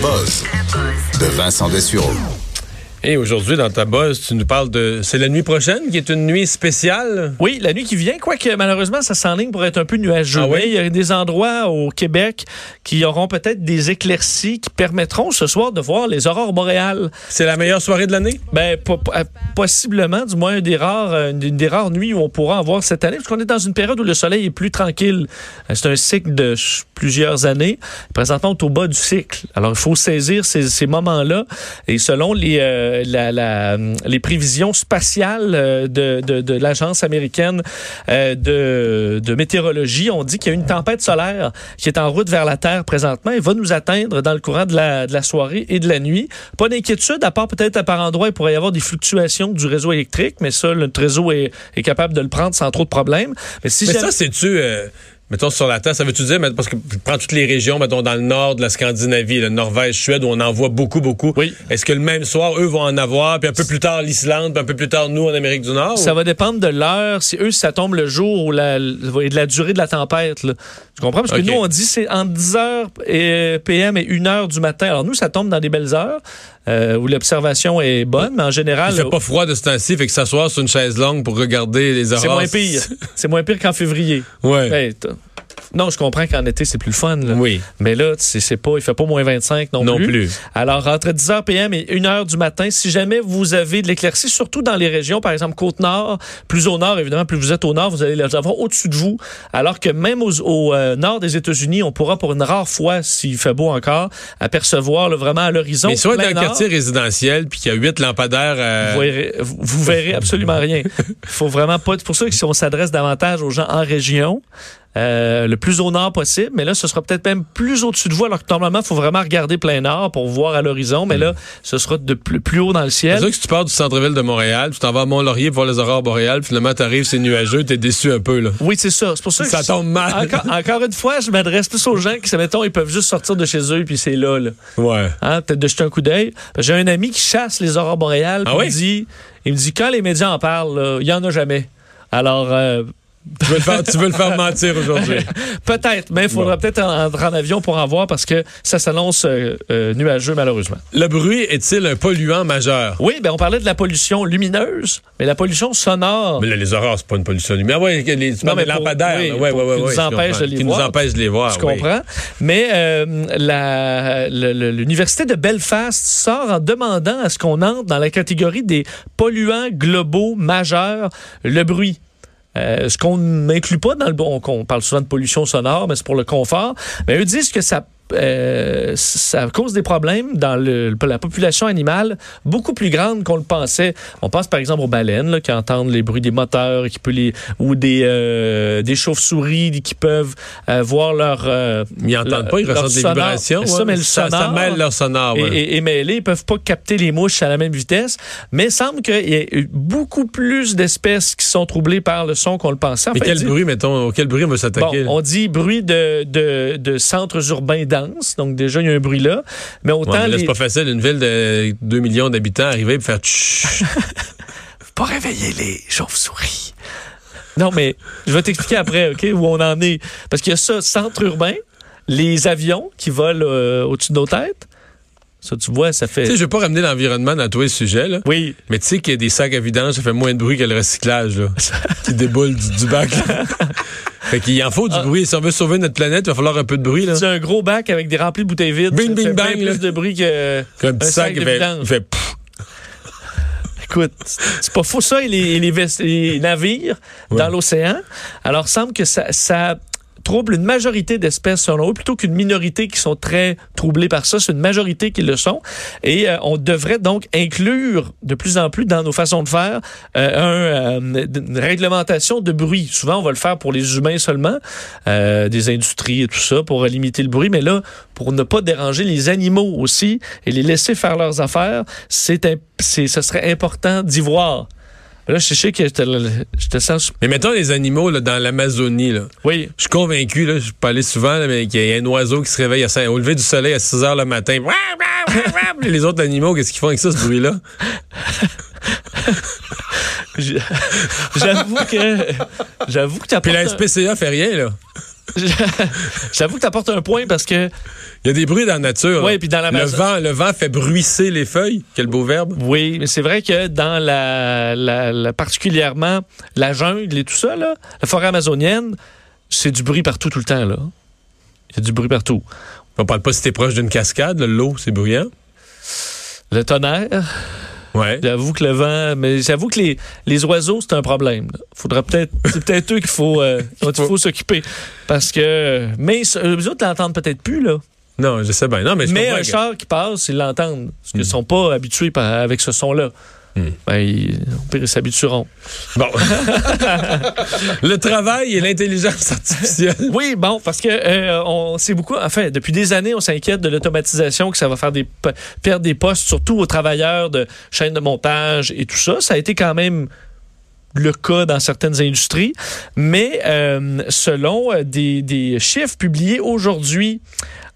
Buzz de Vincent Dessureau. Et aujourd'hui, dans ta buzz, tu nous parles de. C'est la nuit prochaine qui est une nuit spéciale? Oui, la nuit qui vient, quoique malheureusement, ça s'enligne pour être un peu nuageux. Ah oui? Il y a des endroits au Québec qui auront peut-être des éclaircies qui permettront ce soir de voir les aurores boréales. C'est la meilleure soirée de l'année? Ben, po- euh, possiblement, du moins, une des, rares, euh, une des rares nuits où on pourra en voir cette année, parce qu'on est dans une période où le soleil est plus tranquille. Euh, C'est un cycle de plusieurs années. Présentement, on est au bas du cycle. Alors, il faut saisir ces, ces moments-là. Et selon les, euh, la, la, les prévisions spatiales euh, de, de, de l'Agence américaine euh, de, de météorologie, on dit qu'il y a une tempête solaire qui est en route vers la Terre présentement et va nous atteindre dans le courant de la, soirée et de la nuit. Pas d'inquiétude, à part peut-être à par endroit, il pourrait y avoir des fluctuations du réseau électrique, mais ça, notre réseau est, est capable de le prendre sans trop de problèmes. Mais si Mais ça, c'est-tu. euh, mettons sur la Terre, ça veut-tu dire, parce que je prends toutes les régions, mettons dans le nord de la Scandinavie, le Norvège, Suède, où on en voit beaucoup, beaucoup. Oui. Est-ce que le même soir, eux vont en avoir, puis un peu plus tard l'Islande, puis un peu plus tard nous en Amérique du Nord? Ça ou- va dépendre de l'heure. Si eux, si ça tombe le jour ou la, et de la durée de la tempête. Là. Tu comprends? Parce que nous, on dit c'est entre 10h et PM et 1h du matin. Alors nous, ça tombe dans des belles heures euh, où l'observation est bonne, mais en général, Il fait pas froid de ce temps-ci, fait que s'asseoir sur une chaise longue pour regarder les aurores. c'est moins pire. c'est moins pire qu'en février. Ouais. Ben, t'as- non, je comprends qu'en été, c'est plus le fun. là. Oui. Mais là, c'est pas, il fait pas moins 25 non, Non plus. plus. Alors, entre 10h PM et 1h du matin, si jamais vous avez de l'éclaircie, surtout dans les régions, par exemple Côte-Nord, plus au nord, évidemment, plus vous êtes au nord, vous allez les avoir au-dessus de vous. Alors que même aux- au euh, nord des États-Unis, on pourra pour une rare fois, s'il fait beau encore, apercevoir là, vraiment à l'horizon. Mais si on est dans un quartier résidentiel, puis qu'il y a huit lampadaires. euh, vous verrez, vous- verrez absolument rien. Il faut vraiment pas. C'est pour ça que si on s'adresse davantage aux gens en région, euh, le plus au nord possible, mais là, ce sera peut-être même plus au-dessus de vous, alors que normalement, il faut vraiment regarder plein nord pour voir à l'horizon, mais là, ce sera de plus, plus haut dans le C'est ciel. sûr que si tu pars du centre-ville de Montréal, tu t'en vas à Mont-Laurier pour voir les aurores boréales, finalement, t'arrives, c'est nuageux, t'es déçu un peu, là. Oui, c'est ça. C'est pour ça que Ça tombe mal. Encore, encore une fois, je m'adresse plus aux gens qui, mettons, ils peuvent juste sortir de chez eux puis c'est là, là. Ouais. Hein, peut-être de jeter un coup d'œil. J'ai un ami qui chasse les aurores boréales. Ah oui? il, me dit, il me dit, quand les médias en parlent, il y en a jamais. Alors, euh, Tu veux le faire, tu veux le faire mentir aujourd'hui. peut-être, mais il faudra Bon. peut-être entrer en avion pour en voir parce que ça s'annonce euh, euh, nuageux, malheureusement. Le bruit est-il un polluant majeur? Oui, ben on parlait de la pollution lumineuse, mais la pollution sonore. Mais là, les aurores, c'est pas une pollution. Ouais, les, tu Non, mais des lampadaires. oui, ouais, ouais, qui nous empêche de les Qui voir. nous empêche de les voir. Je oui. comprends. Mais euh, l'Université de Belfast sort en demandant à ce qu'on entre dans la catégorie des polluants globaux majeurs, le bruit. Euh, ce qu'on n'inclut pas dans le bon, on parle souvent de pollution sonore, mais c'est pour le confort. Mais eux disent que ça euh, ça cause des problèmes dans le- la population animale beaucoup plus grande qu'on le pensait. On pense par exemple aux baleines là, qui entendent les bruits des moteurs, qui peut les ou des euh, des chauves-souris qui peuvent euh, voir leur euh, Ils n'entendent pas, ils ressentent des sonore. vibrations. Ça, ouais. mais le ça, ça mêle leur sonore. et, ouais. et, et mêlés, ils peuvent pas capter les mouches à la même vitesse, mais il semble qu'il y ait beaucoup plus d'espèces qui sont troublées par le son qu'on le pensait. En Mais fait, quel dit- bruit, mettons, auquel bruit on veut Bon, s'attaquer? on dit bruit de, de, de centres urbains donc déjà il y a un bruit là, mais autant Ouais, les... c'est pas facile, une ville de 2 millions d'habitants, arriver et faire tchou. pas réveiller les chauves-souris. Non, mais je vais t'expliquer après, OK, où on en est. Parce qu'il y a ça, centre urbain, les avions qui volent euh, au-dessus de nos têtes. Ça, tu vois, ça Tu fait... sais, je veux pas ramener l'environnement dans tous les sujets, là. Oui, Mais tu sais qu'il y a des sacs à vidange, ça fait moins de bruit que le recyclage, là. qui déboule du, du bac. là. fait qu'il en faut du Ah. bruit. Si on veut sauver notre planète, il va falloir un peu de bruit, là. c'est un gros bac avec des remplis de bouteilles vides. Bing, bing, bang, plus de bruit que... Un petit sac, sac de fait, vidange. il fait pff. Écoute, c'est pas faux ça et les, navires Ouais. dans l'océan. Alors, semble que ça, ça trouble une majorité d'espèces selon eux, plutôt qu'une minorité qui sont très troublées par ça. C'est une majorité qui le sont. Et euh, on devrait donc inclure de plus en plus dans nos façons de faire euh, un, euh, une réglementation de bruit. Souvent, on va le faire pour les humains seulement, euh, des industries et tout ça, pour limiter le bruit. Mais là, pour ne pas déranger les animaux aussi et les laisser faire leurs affaires, c'est, ce serait important d'y voir. Là, je sais que je te, je te sens... Mais mettons les animaux là, dans l'Amazonie. là. Oui, Je suis convaincu, là, je peux aller souvent, là, mais qu'il y a un oiseau qui se réveille à 5, au lever du soleil à 6 heures le matin. Et les autres animaux, qu'est-ce qu'ils font avec ça, ce bruit-là? j'avoue que... J'avoue que tu Puis la SPCA fait rien, là. J'avoue que tu apportes un point parce que Il y a des bruits dans la nature. Là. puis dans la le vent, le vent fait bruisser les feuilles. Quel beau verbe. oui, mais c'est vrai que dans la, la- la- particulièrement la jungle et tout ça là, la forêt amazonienne, c'est du bruit partout tout le temps là. Il y a du bruit partout. On parle pas si t'es proche d'une cascade, l'eau, c'est bruyant. Le tonnerre, Ouais. j'avoue que le vent, mais j'avoue que les, les oiseaux c'est un problème. là. Faudra peut-être c'est peut-être eux qu'il faut euh, dont il faut s'occuper parce que mais eux autres l'entendent peut-être plus là. Non, je sais bien. Non, mais je Mais un que- char qui passe, ils l'entendent parce qu'ils sont pas habitués par- avec ce son-là. Hmm. Ben, ils, s'habitueront. Bon. le travail et l'intelligence artificielle. Oui, bon, parce que euh, on sait beaucoup. Enfin, depuis des années, on s'inquiète de l'automatisation, que ça va faire des perdre des postes, surtout aux travailleurs de chaînes de montage et tout ça. Ça a été quand même le cas dans certaines industries, mais euh, selon euh, des, des chiffres publiés aujourd'hui,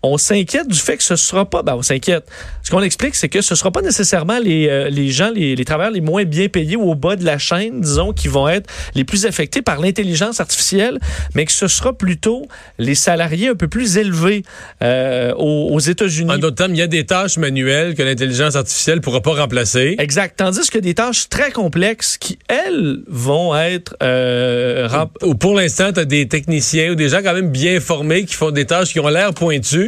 on s'inquiète du fait que ce sera pas. Ben, on s'inquiète. Ce qu'on explique, c'est que ce sera pas nécessairement les, euh, les gens, les, les travailleurs les moins bien payés ou au bas de la chaîne, disons, qui vont être les plus affectés par l'intelligence artificielle, mais que ce sera plutôt les salariés un peu plus élevés euh, aux, aux États-Unis. En d'autres termes, il y a des tâches manuelles que l'intelligence artificielle pourra pas remplacer. Exact. Tandis que des tâches très complexes qui, elles, vont être euh, rem- Ou pour l'instant, tu as des techniciens ou des gens quand même bien formés qui font des tâches qui ont l'air pointues,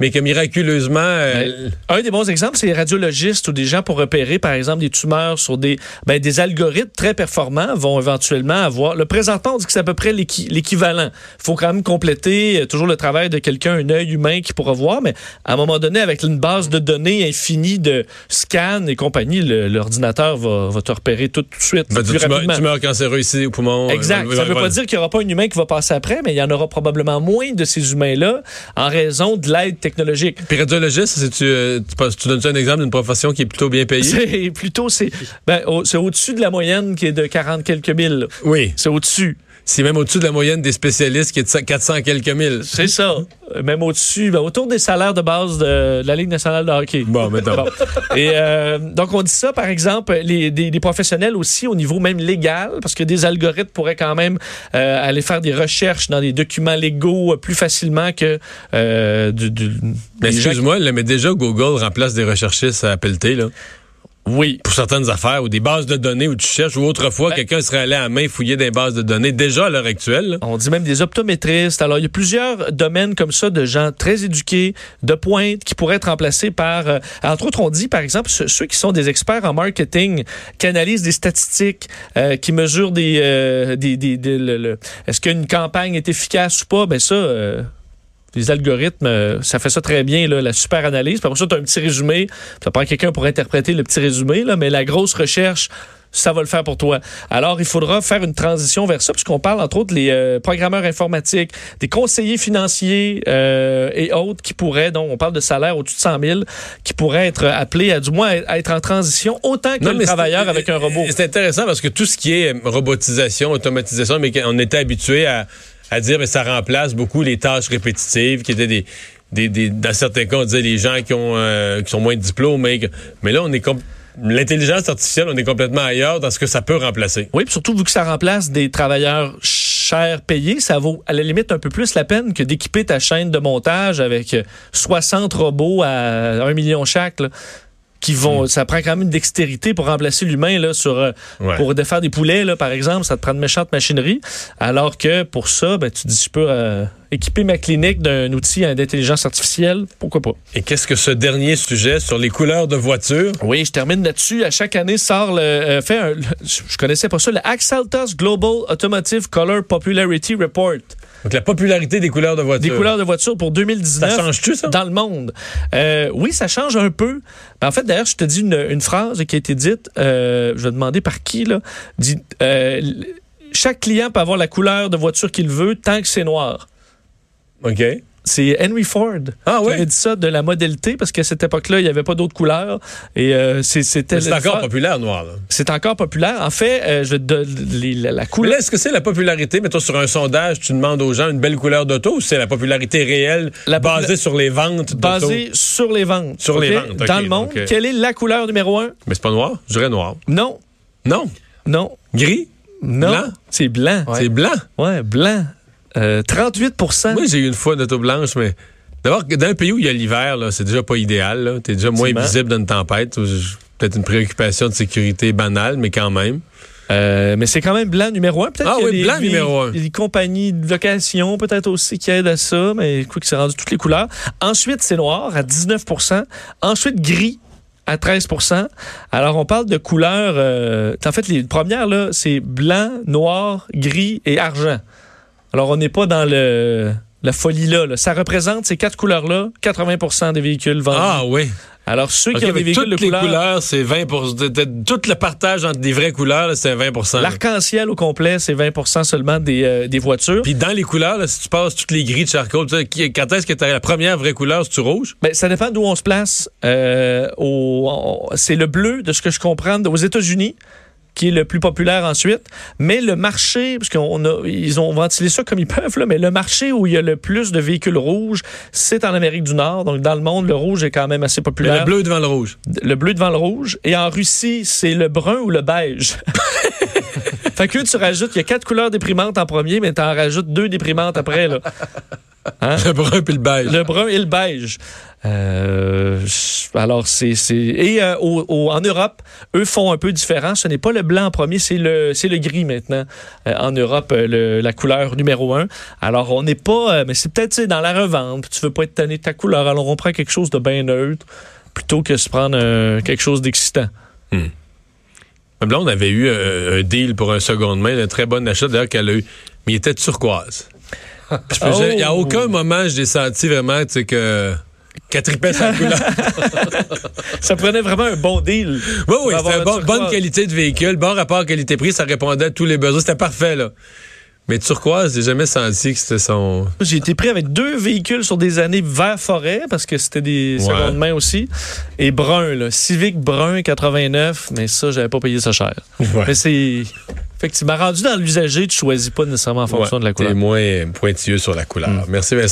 mais que miraculeusement. euh, Un des bons exemples, c'est les radiologistes ou des gens pour repérer, par exemple, des tumeurs sur des, ben, des algorithmes très performants vont éventuellement avoir. Le présentant, on dit que c'est à peu près l'équi- l'équivalent. Il faut quand même compléter euh, toujours le travail de quelqu'un, un œil humain qui pourra voir, mais à un moment donné, avec une base de données infinie de scans et compagnie, l'ordinateur va, va te repérer tout, tout de suite. va plus tumeur, rapidement. tumeur cancéreux ici au poumon. Exact. euh, Ça ne veut pas dire qu'il n'y aura pas un humain qui va passer après, mais il y en aura probablement moins de ces humains-là en raison de l'aide technologique. Puis radiologiste, c'est tu, euh, tu, tu donnes un exemple d'une profession qui est plutôt bien payée? C'est plutôt, c'est ben, au- au-dessus de la moyenne qui est de 40 quelques mille. Oui. C'est au-dessus. C'est même au-dessus de la moyenne des spécialistes qui est de 400 quelques mille. C'est ça. Même au-dessus, ben, autour des salaires de base de, de la Ligue nationale de hockey. Bon, mettons. Bon. Et euh, donc, on dit ça, par exemple, les, des, des professionnels aussi au niveau même légal, parce que des algorithmes pourraient quand même euh, aller faire des recherches dans des documents légaux euh, plus facilement que euh, du, Mais excuse-moi, mais déjà, Google remplace des recherchistes à pelleter, là. Oui. Pour certaines affaires, ou des bases de données où tu cherches, ou autrefois, Ben- quelqu'un serait allé à main fouiller des bases de données, déjà à l'heure actuelle. là. On dit même des optométristes. Alors, il y a plusieurs domaines comme ça de gens très éduqués, de pointe, qui pourraient être remplacés par... euh, entre autres, on dit, par exemple, ce- ceux qui sont des experts en marketing, qui analysent des statistiques, euh, qui mesurent des... euh, des, des- des- le- le- Est-ce qu'une campagne est efficace ou pas? Ben ça... les algorithmes, euh, ça fait ça très bien, là, la super analyse. Puis ça, tu as un petit résumé. Ça prend quelqu'un pour interpréter le petit résumé, là, mais la grosse recherche, ça va le faire pour toi. Alors, il faudra faire une transition vers ça, puisqu'on parle, entre autres, les euh, programmeurs informatiques, des conseillers financiers euh, et autres qui pourraient, donc on parle de salaire au-dessus de 100 000, qui pourraient être appelés à du moins à être en transition autant que Non, le travailleur avec un robot. C'est intéressant parce que tout ce qui est robotisation, automatisation, mais on était habitué à, à dire que ça remplace beaucoup les tâches répétitives qui étaient des. Des, des- dans certains cas, on disait les gens qui ont euh, qui sont moins de diplômes, mais, mais là, on est com- l'intelligence artificielle, on est complètement ailleurs dans ce que ça peut remplacer. Oui, puis surtout vu que ça remplace des travailleurs chers payés, ça vaut à la limite un peu plus la peine que d'équiper ta chaîne de montage avec euh, 60 robots à 1 million chaque. Qui vont, ça prend quand même une dextérité pour remplacer l'humain là sur euh, Ouais. pour défaire des poulets là par exemple, ça te prend de méchante machinerie. Alors que pour ça, ben tu dis je peux euh, équiper ma clinique d'un outil d'intelligence artificielle, pourquoi pas? Et qu'est-ce que ce dernier sujet sur les couleurs de voitures? Oui, je termine là-dessus. À chaque année sort le, euh, fait un, le- je connaissais pas ça, le Axaltos Global Automotive Color Popularity Report. Donc, la popularité des couleurs de voiture. des couleurs de voiture pour 2019 Ça change-tu, ça? dans le monde? Euh, oui, ça change un peu. Ben, En fait, d'ailleurs, je te dis une, une phrase qui a été dite, euh, je vais demander par qui, là, dit, euh, chaque client peut avoir la couleur de voiture qu'il veut tant que c'est noir. OK. C'est Henry Ford Ah qui ouais? avait dit ça de la Model T parce qu'à cette époque-là, il n'y avait pas d'autres couleurs. Et euh, c'est- c'était C'est encore populaire, noir. C'est encore populaire. En fait, euh, je donner les- la, couleur. est-ce que c'est la popularité, mettons, sur un sondage, tu demandes aux gens une belle couleur d'auto ou c'est la popularité réelle La popula- basée sur les ventes? Basée sur les ventes. Sur les ventes, Dans le monde, euh, quelle est la couleur numéro un? Mais c'est pas noir? Je dirais noir. Non, Non? non, Gris? non. Blanc? C'est blanc. C'est blanc? Ouais, blanc. Euh, 38 Moi, j'ai eu une fois une auto blanche, mais d'abord, dans un pays où il y a l'hiver, c'est déjà pas idéal. là. T'es déjà moins visible dans une tempête. Peut-être une préoccupation de sécurité banale, mais quand même. Euh, mais c'est quand même blanc numéro un. Peut-être Ah y a oui, blanc des- numéro un. des compagnies de location peut-être aussi qui aident à ça, mais quoi que c'est rendu toutes les couleurs. Ensuite, c'est noir à 19% Ensuite, gris à 13% Alors, on parle de couleurs. euh, en fait, les premières, là, c'est blanc, noir, gris et argent. Alors, on n'est pas dans le, la folie là, là. Ça représente ces quatre couleurs-là, 80% des véhicules vendus. Ah oui. Alors, ceux qui ont des véhicules toutes de les couleur, couleurs, c'est 20 de- de- Tout le partage entre des vraies couleurs, c'est 20 là. l'arc-en-ciel au complet, c'est 20% seulement des, euh, des voitures. Puis dans les couleurs, là, si tu passes toutes les gris de charcoal, quand est-ce que tu as la première vraie couleur, c'est-tu rouge? Ben, ça dépend d'où on se place. Euh, au- c'est le bleu, de ce que je comprends, aux États-Unis, qui est le plus populaire ensuite. Mais le marché, parce qu'on a, ils ont ventilé ça comme ils peuvent, là, mais le marché où il y a le plus de véhicules rouges, c'est en Amérique du Nord. Donc, dans le monde, le rouge est quand même assez Mais populaire. le bleu devant le rouge. Le bleu devant le rouge. Et en Russie, c'est le brun ou le beige. fait que tu rajoutes, il y a quatre couleurs déprimantes en premier, mais tu en rajoutes deux déprimantes après. Là. Hein? Le brun puis le beige. Le brun et le beige. Euh, alors, c'est. Et euh, au- au- en Europe, eux font un peu différent. Ce n'est pas le blanc en premier, c'est le, le gris maintenant. Euh, en Europe, le- la couleur numéro un. Alors, on n'est pas. mais c'est peut-être dans la revente. Tu veux pas être tanné de ta couleur. Alors, on prend quelque chose de bien neutre plutôt que se prendre quelque chose d'excitant. Ma blonde avait eu un deal pour un seconde main, un très bon achat d'ailleurs qu'elle a eu. Mais il était turquoise. Oh! Il n'y a aucun moment je l'ai senti vraiment que qu'elle tripait sa couleur. Ça prenait vraiment un bon deal. Oui, oui, c'était un bon, turquoise. bonne qualité de véhicule, bon rapport qualité-prix, ça répondait à tous les besoins. C'était parfait, là. Mais turquoise, j'ai jamais senti que c'était son. J'ai été pris avec deux véhicules sur des années vert forêt parce que c'était des Ouais. secondes mains aussi. Et brun, là. Civic brun 89, mais ça, j'avais pas payé ça cher. Ouais. Mais c'est. Effectivement, rendu dans l'usager, tu choisis pas nécessairement en fonction Ouais, de la couleur. T'es moins pointilleux sur la couleur. Merci Vincent.